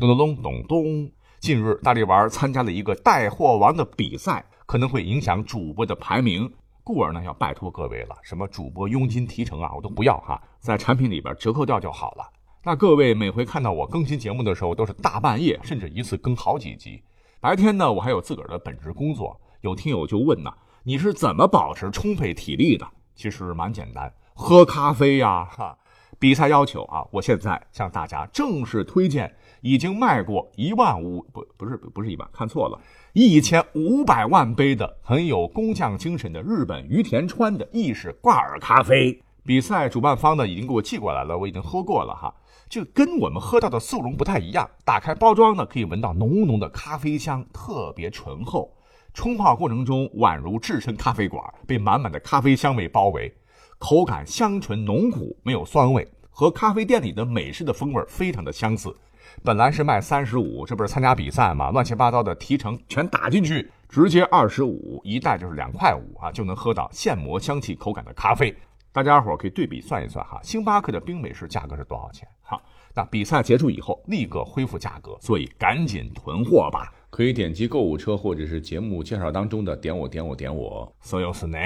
咚咚咚咚咚。近日，大力丸参加了一个带货王的比赛，可能会影响主播的排名，故而呢，要拜托各位了，什么主播佣金提成啊，我都不要哈，在产品里边折扣掉就好了。那各位每回看到我更新节目的时候，都是大半夜，甚至一次更好几集。白天呢，我还有自个儿的本职工作。有听友就问呢，你是怎么保持充沛体力的？其实蛮简单，喝咖啡呀，哈。比赛要求啊，我现在向大家正式推荐已经卖过一万五不不是不是一万，看错了，一千五百万杯的很有工匠精神的日本于田川的意式挂耳咖啡。比赛主办方呢已经给我寄过来了，我已经喝过了哈，就跟我们喝到的速溶不太一样。打开包装呢，可以闻到浓浓的咖啡香，特别醇厚。冲泡过程中宛如置身咖啡馆，被满满的咖啡香味包围。口感香醇浓苦，没有酸味，和咖啡店里的美式的风味非常的相似。本来是卖三十五，这不是参加比赛嘛？乱七八糟的提成全打进去，直接二十五一袋就是两块五啊，就能喝到现磨香气口感的咖啡。大家伙可以对比算一算哈，星巴克的冰美式价格是多少钱？哈，那比赛结束以后立刻恢复价格，所以赶紧囤货吧。可以点击购物车或者是节目介绍当中的点我点我点我。所有是呢。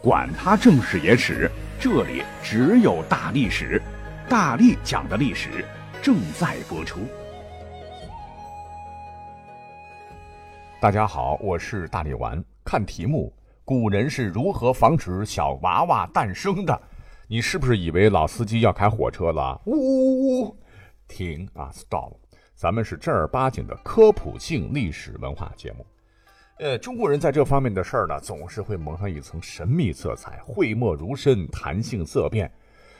管他正史野史，这里只有大历史，大力讲的历史正在播出。大家好，我是大力丸。看题目，古人是如何防止小娃娃诞生的？你是不是以为老司机要开火车了？呜呜呜！停啊，stop！咱们是正儿八经的科普性历史文化节目。呃，中国人在这方面的事儿呢，总是会蒙上一层神秘色彩，讳莫如深，谈性色变。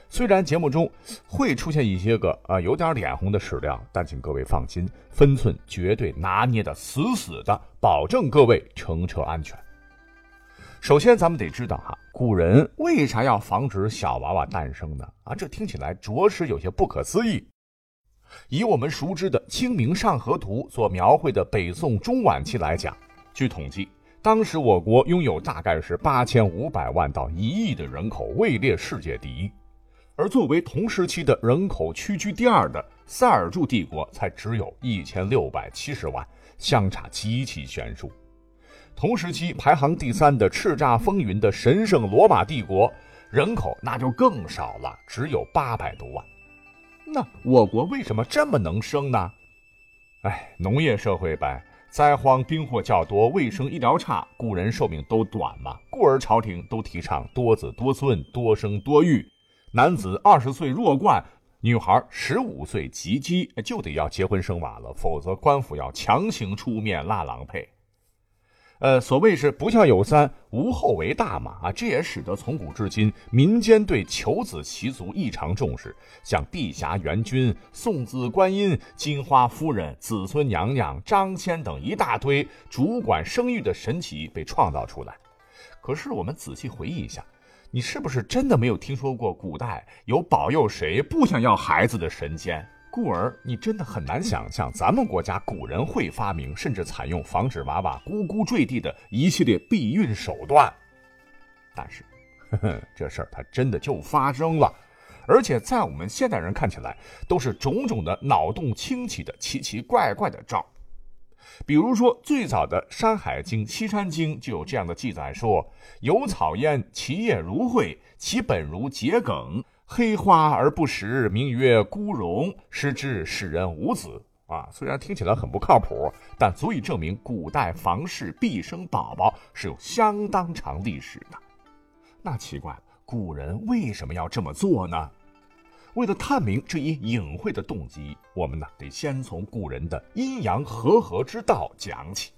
虽然节目中会出现一些个啊有点脸红的史料，但请各位放心，分寸绝对拿捏的死死的，保证各位乘车安全。首先，咱们得知道哈，古人为啥要防止小娃娃诞生呢？啊，这听起来着实有些不可思议。以我们熟知的《清明上河图》所描绘的北宋中晚期来讲。据统计，当时我国拥有大概是八千五百万到一亿的人口，位列世界第一。而作为同时期的人口屈居第二的塞尔柱帝国，才只有一千六百七十万，相差极其悬殊。同时期排行第三的叱咤风云的神圣罗马帝国，人口那就更少了，只有八百多万。那我国为什么这么能生呢？哎，农业社会呗。灾荒兵祸较多，卫生医疗差，故人寿命都短嘛，故而朝廷都提倡多子多孙、多生多育。男子二十岁弱冠，女孩十五岁及笄，就得要结婚生娃了，否则官府要强行出面拉郎配。呃，所谓是不孝有三，无后为大嘛啊，这也使得从古至今民间对求子习俗异常重视，像碧霞元君、送子观音、金花夫人、子孙娘娘、张骞等一大堆主管生育的神奇被创造出来。可是我们仔细回忆一下，你是不是真的没有听说过古代有保佑谁不想要孩子的神仙？故而，你真的很难想象咱们国家古人会发明甚至采用防止娃娃咕咕坠地的一系列避孕手段。但是，呵呵，这事儿它真的就发生了，而且在我们现代人看起来，都是种种的脑洞清奇的奇奇怪怪的招。比如说，最早的《山海经·西山经》就有这样的记载：说有草焉，其叶如蕙，其本如桔梗。黑花而不实，名曰孤荣，失之使人无子。啊，虽然听起来很不靠谱，但足以证明古代房事必生宝宝是有相当长历史的。那奇怪，古人为什么要这么做呢？为了探明这一隐晦的动机，我们呢得先从古人的阴阳和合之道讲起。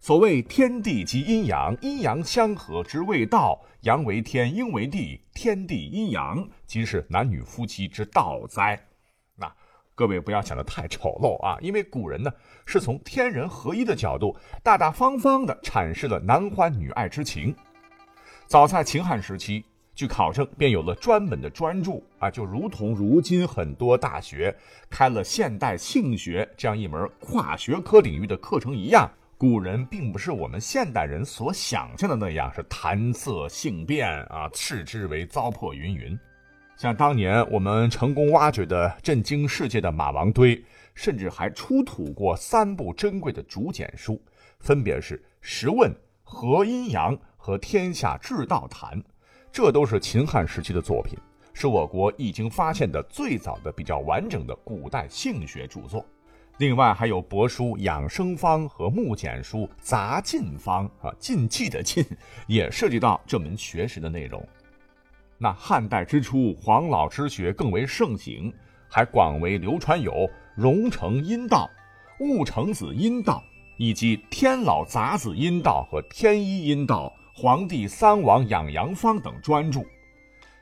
所谓天地即阴阳，阴阳相合之谓道。阳为天，阴为地，天地阴阳，即是男女夫妻之道哉。那各位不要想得太丑陋啊，因为古人呢是从天人合一的角度，大大方方的阐释了男欢女爱之情。早在秦汉时期，据考证便有了专门的专著啊，就如同如今很多大学开了现代性学这样一门跨学科领域的课程一样。古人并不是我们现代人所想象的那样，是谈色性变啊，视之为糟粕云云。像当年我们成功挖掘的震惊世界的马王堆，甚至还出土过三部珍贵的竹简书，分别是《十问》《和阴阳》和《天下至道谈》，这都是秦汉时期的作品，是我国已经发现的最早的比较完整的古代性学著作。另外还有帛书《养生方》和木简书《杂禁方》啊，禁忌的禁也涉及到这门学识的内容。那汉代之初，黄老之学更为盛行，还广为流传有荣成阴道、戊成子阴道，以及天老杂子阴道和天一阴道、黄帝三王养阳方等专著。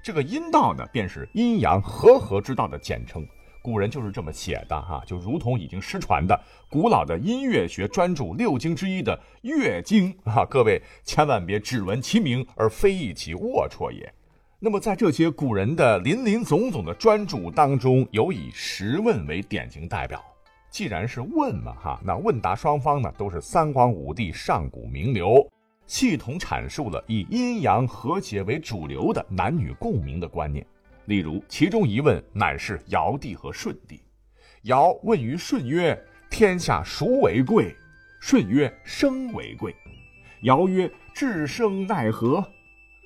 这个阴道呢，便是阴阳和合之道的简称。古人就是这么写的哈，就如同已经失传的古老的音乐学专著六经之一的《乐经》啊，各位千万别只闻其名而非议其龌龊也。那么在这些古人的林林总总的专著当中，有以《时问》为典型代表。既然是问嘛哈，那问答双方呢都是三皇五帝上古名流，系统阐述了以阴阳和谐为主流的男女共鸣的观念。例如，其中一问乃是尧帝和舜帝。尧问于舜曰：“天下孰为贵？”舜曰：“生为贵。”尧曰：“至生奈何？”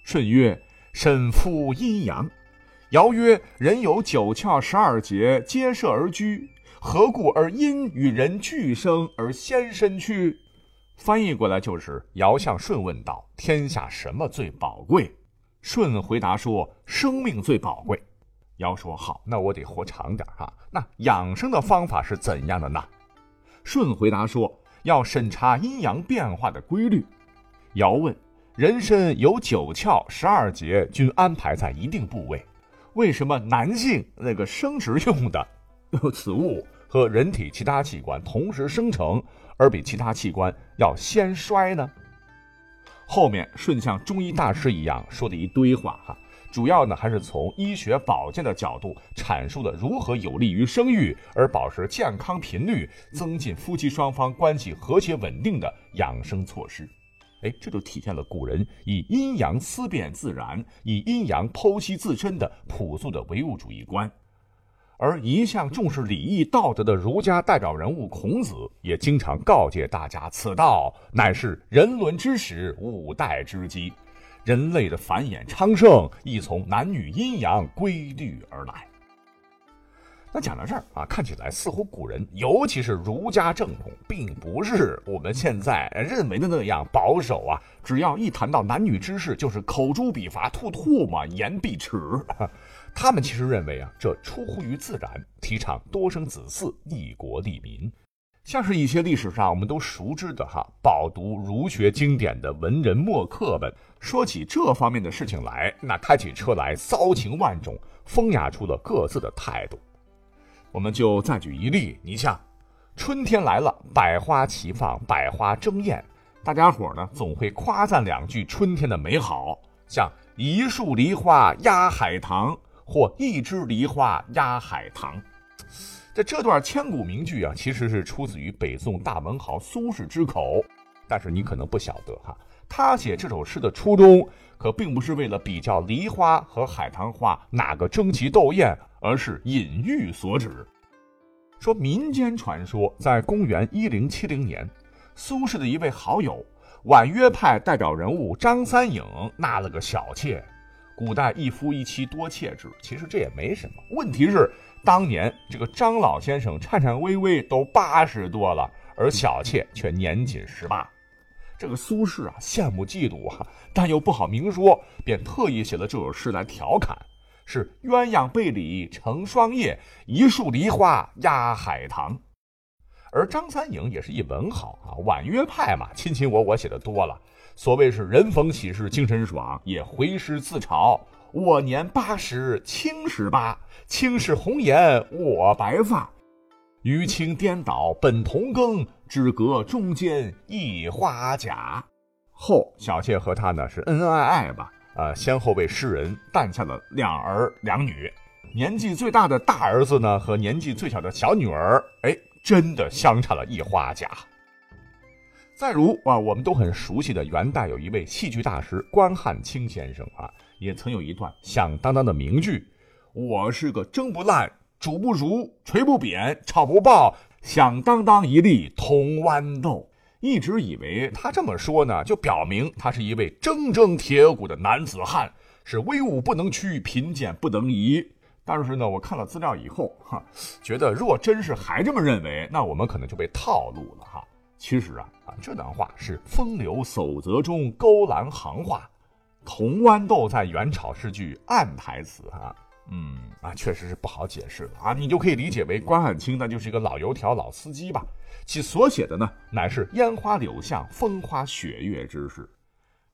舜曰：“身夫阴阳。”尧曰：“人有九窍十二节，皆摄而居，何故而阴与人俱生而先身躯？”翻译过来就是：尧向舜问道：“天下什么最宝贵？”舜回答说：“生命最宝贵。”尧说：“好，那我得活长点哈。那养生的方法是怎样的呢？”舜回答说：“要审查阴阳变化的规律。”尧问：“人身有九窍十二节，均安排在一定部位，为什么男性那个生殖用的 此物和人体其他器官同时生成，而比其他器官要先衰呢？”后面顺像中医大师一样说的一堆话哈，主要呢还是从医学保健的角度阐述了如何有利于生育而保持健康频率、增进夫妻双方关系和谐稳定的养生措施。哎，这就体现了古人以阴阳思辨自然、以阴阳剖析自身的朴素的唯物主义观。而一向重视礼义道德的儒家代表人物孔子，也经常告诫大家：此道乃是人伦之始，五代之基。人类的繁衍昌盛，亦从男女阴阳规律而来。那讲到这儿啊，看起来似乎古人，尤其是儒家正统，并不是我们现在认为的那样保守啊。只要一谈到男女之事，就是口诛笔伐、吐唾沫、言必耻。他们其实认为啊，这出乎于自然，提倡多生子嗣、利国利民。像是一些历史上我们都熟知的哈，饱读儒学经典的文人墨客们，说起这方面的事情来，那开起车来骚情万种，风雅出了各自的态度。我们就再举一例，你像春天来了，百花齐放，百花争艳，大家伙呢总会夸赞两句春天的美好，像一树梨花压海棠。或一枝梨花压海棠，这这段千古名句啊，其实是出自于北宋大文豪苏轼之口。但是你可能不晓得哈，他写这首诗的初衷可并不是为了比较梨花和海棠花哪个争奇斗艳，而是隐喻所指。说民间传说，在公元一零七零年，苏轼的一位好友，婉约派代表人物张三影纳了个小妾。古代一夫一妻多妾制，其实这也没什么。问题是，当年这个张老先生颤颤巍巍都八十多了，而小妾却年仅十八。这个苏轼啊，羡慕嫉妒啊，但又不好明说，便特意写了这首诗来调侃：是鸳鸯被里成双夜，一树梨花压海棠。而张三影也是一文豪啊，婉约派嘛，卿卿我我写的多了。所谓是人逢喜事精神爽，也回诗自嘲。我年八十青十八，青是红颜我白发，余情颠倒本同庚，只隔中间一花甲。后小妾和他呢是恩恩爱爱吧，呃，先后为诗人诞下了两儿两女。年纪最大的大儿子呢和年纪最小的小女儿，哎，真的相差了一花甲。再如啊，我们都很熟悉的元代有一位戏剧大师关汉卿先生啊，也曾有一段响当当的名句：“我是个蒸不烂、煮不熟、捶不扁、炒不爆、响当当一粒铜豌豆。一直以为他这么说呢，就表明他是一位铮铮铁骨的男子汉，是威武不能屈、贫贱不能移。但是呢，我看了资料以后，哈，觉得若真是还这么认为，那我们可能就被套路了哈。其实啊啊，这段话是风流守则中勾栏行话，铜豌豆在元朝是句暗台词啊。嗯啊，确实是不好解释的啊，你就可以理解为关汉卿那就是一个老油条、老司机吧。其所写的呢，乃是烟花柳巷、风花雪月之事。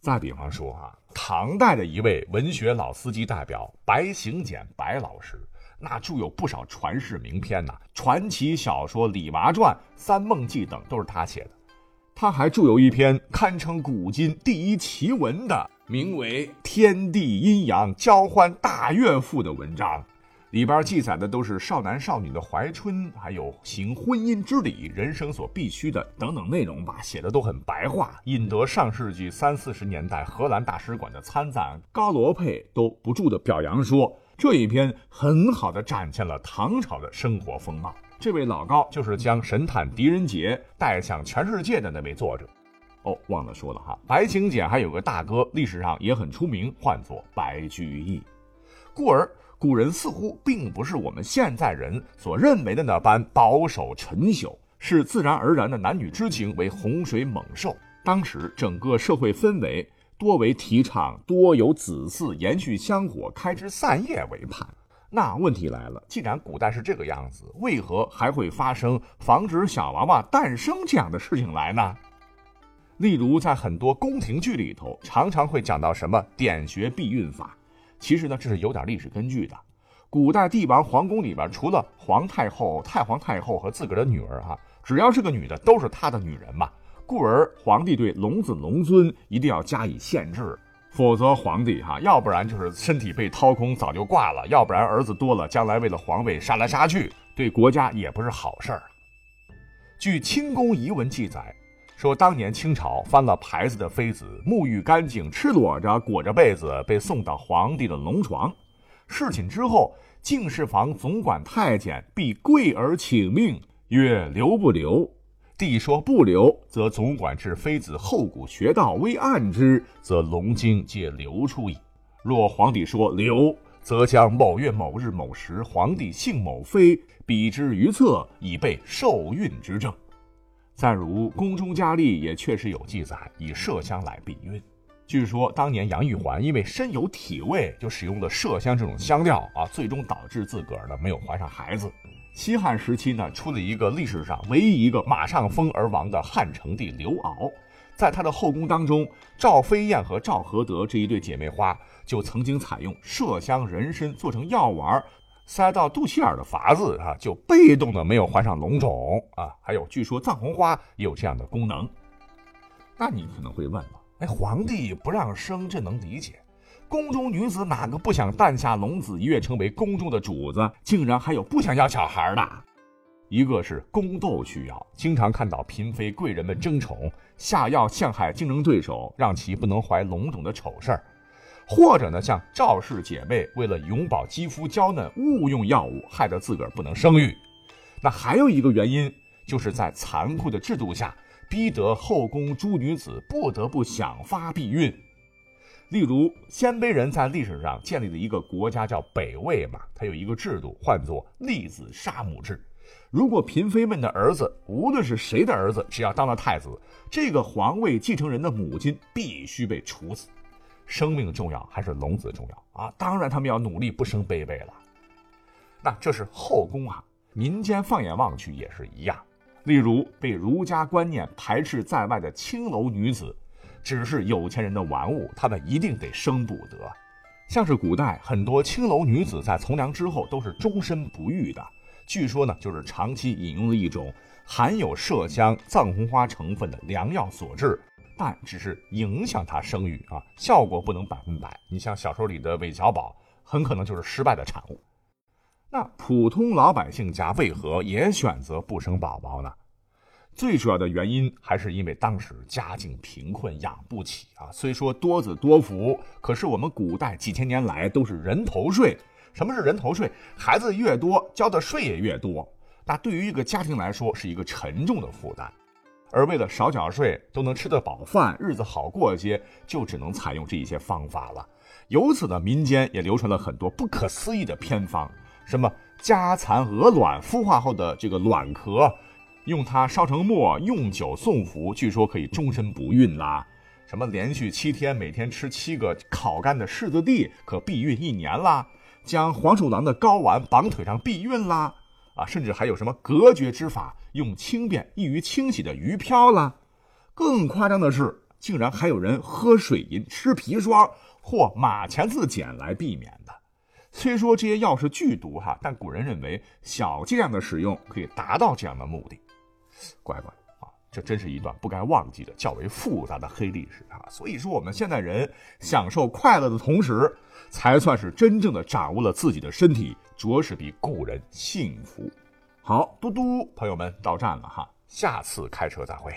再比方说啊，唐代的一位文学老司机代表白行简白老师，那著有不少传世名篇呐，传奇小说《李娃传》《三梦记》等都是他写的。他还著有一篇堪称古今第一奇文的。名为《天地阴阳交欢大怨妇》的文章，里边记载的都是少男少女的怀春，还有行婚姻之礼、人生所必须的等等内容吧，写的都很白话，引得上世纪三四十年代荷兰大使馆的参赞高罗佩都不住的表扬说，这一篇很好的展现了唐朝的生活风貌。这位老高就是将神探狄仁杰带向全世界的那位作者。哦，忘了说了哈，白景简还有个大哥，历史上也很出名，唤作白居易。故而古人似乎并不是我们现在人所认为的那般保守陈朽，视自然而然的男女之情为洪水猛兽。当时整个社会氛围多为提倡多有子嗣，延续香火，开枝散叶为盼。那问题来了，既然古代是这个样子，为何还会发生防止小娃娃诞生这样的事情来呢？例如，在很多宫廷剧里头，常常会讲到什么点穴避孕法。其实呢，这是有点历史根据的。古代帝王皇宫里边，除了皇太后、太皇太后和自个儿的女儿哈，只要是个女的，都是他的女人嘛。故而皇帝对龙子龙尊一定要加以限制，否则皇帝哈，要不然就是身体被掏空早就挂了，要不然儿子多了，将来为了皇位杀来杀去，对国家也不是好事儿。据清宫遗文记载。说当年清朝翻了牌子的妃子沐浴干净，赤裸着裹着被子被送到皇帝的龙床。侍寝之后，敬事房总管太监必跪而请命，曰：“留不留？”帝说：“不留，则总管至妃子后骨穴道微按之，则龙精皆流出矣。若皇帝说留，则将某月某日某时皇帝姓某妃，比之于侧，以备受孕之证。”再如宫中佳丽也确实有记载，以麝香来避孕。据说当年杨玉环因为身有体味，就使用了麝香这种香料啊，最终导致自个儿呢没有怀上孩子。西汉时期呢，出了一个历史上唯一一个马上封而亡的汉成帝刘骜，在他的后宫当中，赵飞燕和赵合德这一对姐妹花就曾经采用麝香人参做成药丸。塞到肚脐眼的法子啊，就被动的没有患上龙种啊。还有，据说藏红花也有这样的功能。那你可能会问了，哎，皇帝不让生，这能理解。宫中女子哪个不想诞下龙子，一跃成为宫中的主子？竟然还有不想要小孩的。一个是宫斗需要，经常看到嫔妃贵人们争宠，下药陷害竞争对手，让其不能怀龙种的丑事儿。或者呢，像赵氏姐妹为了永葆肌肤娇嫩，误用药物，害得自个儿不能生育。那还有一个原因，就是在残酷的制度下，逼得后宫诸女子不得不想发避孕。例如，鲜卑人在历史上建立的一个国家叫北魏嘛，它有一个制度，唤作立子杀母制。如果嫔妃们的儿子，无论是谁的儿子，只要当了太子，这个皇位继承人的母亲必须被处死。生命重要还是龙子重要啊？当然，他们要努力不生贝贝了。那这是后宫啊，民间放眼望去也是一样。例如，被儒家观念排斥在外的青楼女子，只是有钱人的玩物，他们一定得生不得。像是古代很多青楼女子在从良之后都是终身不育的，据说呢，就是长期饮用了一种含有麝香、藏红花成分的良药所致。但只是影响她生育啊，效果不能百分百。你像小说里的韦小宝，很可能就是失败的产物。那普通老百姓家为何也选择不生宝宝呢？最主要的原因还是因为当时家境贫困，养不起啊。虽说多子多福，可是我们古代几千年来都是人头税，什么是人头税？孩子越多，交的税也越多，那对于一个家庭来说是一个沉重的负担。而为了少缴税，都能吃得饱饭，日子好过些，就只能采用这一些方法了。由此呢，民间也流传了很多不可思议的偏方，什么家蚕鹅卵孵化后的这个卵壳，用它烧成末，用酒送服，据说可以终身不孕啦。什么连续七天每天吃七个烤干的柿子地，可避孕一年啦。将黄鼠狼的睾丸绑腿上避孕啦。啊，甚至还有什么隔绝之法，用轻便易于清洗的鱼漂啦。更夸张的是，竟然还有人喝水银、吃砒霜或马钱子碱来避免的。虽说这些药是剧毒哈，但古人认为小剂量的使用可以达到这样的目的。乖乖啊，这真是一段不该忘记的较为复杂的黑历史啊！所以说，我们现代人享受快乐的同时，才算是真正的掌握了自己的身体。着实比古人幸福。好，嘟嘟，朋友们到站了哈，下次开车再会。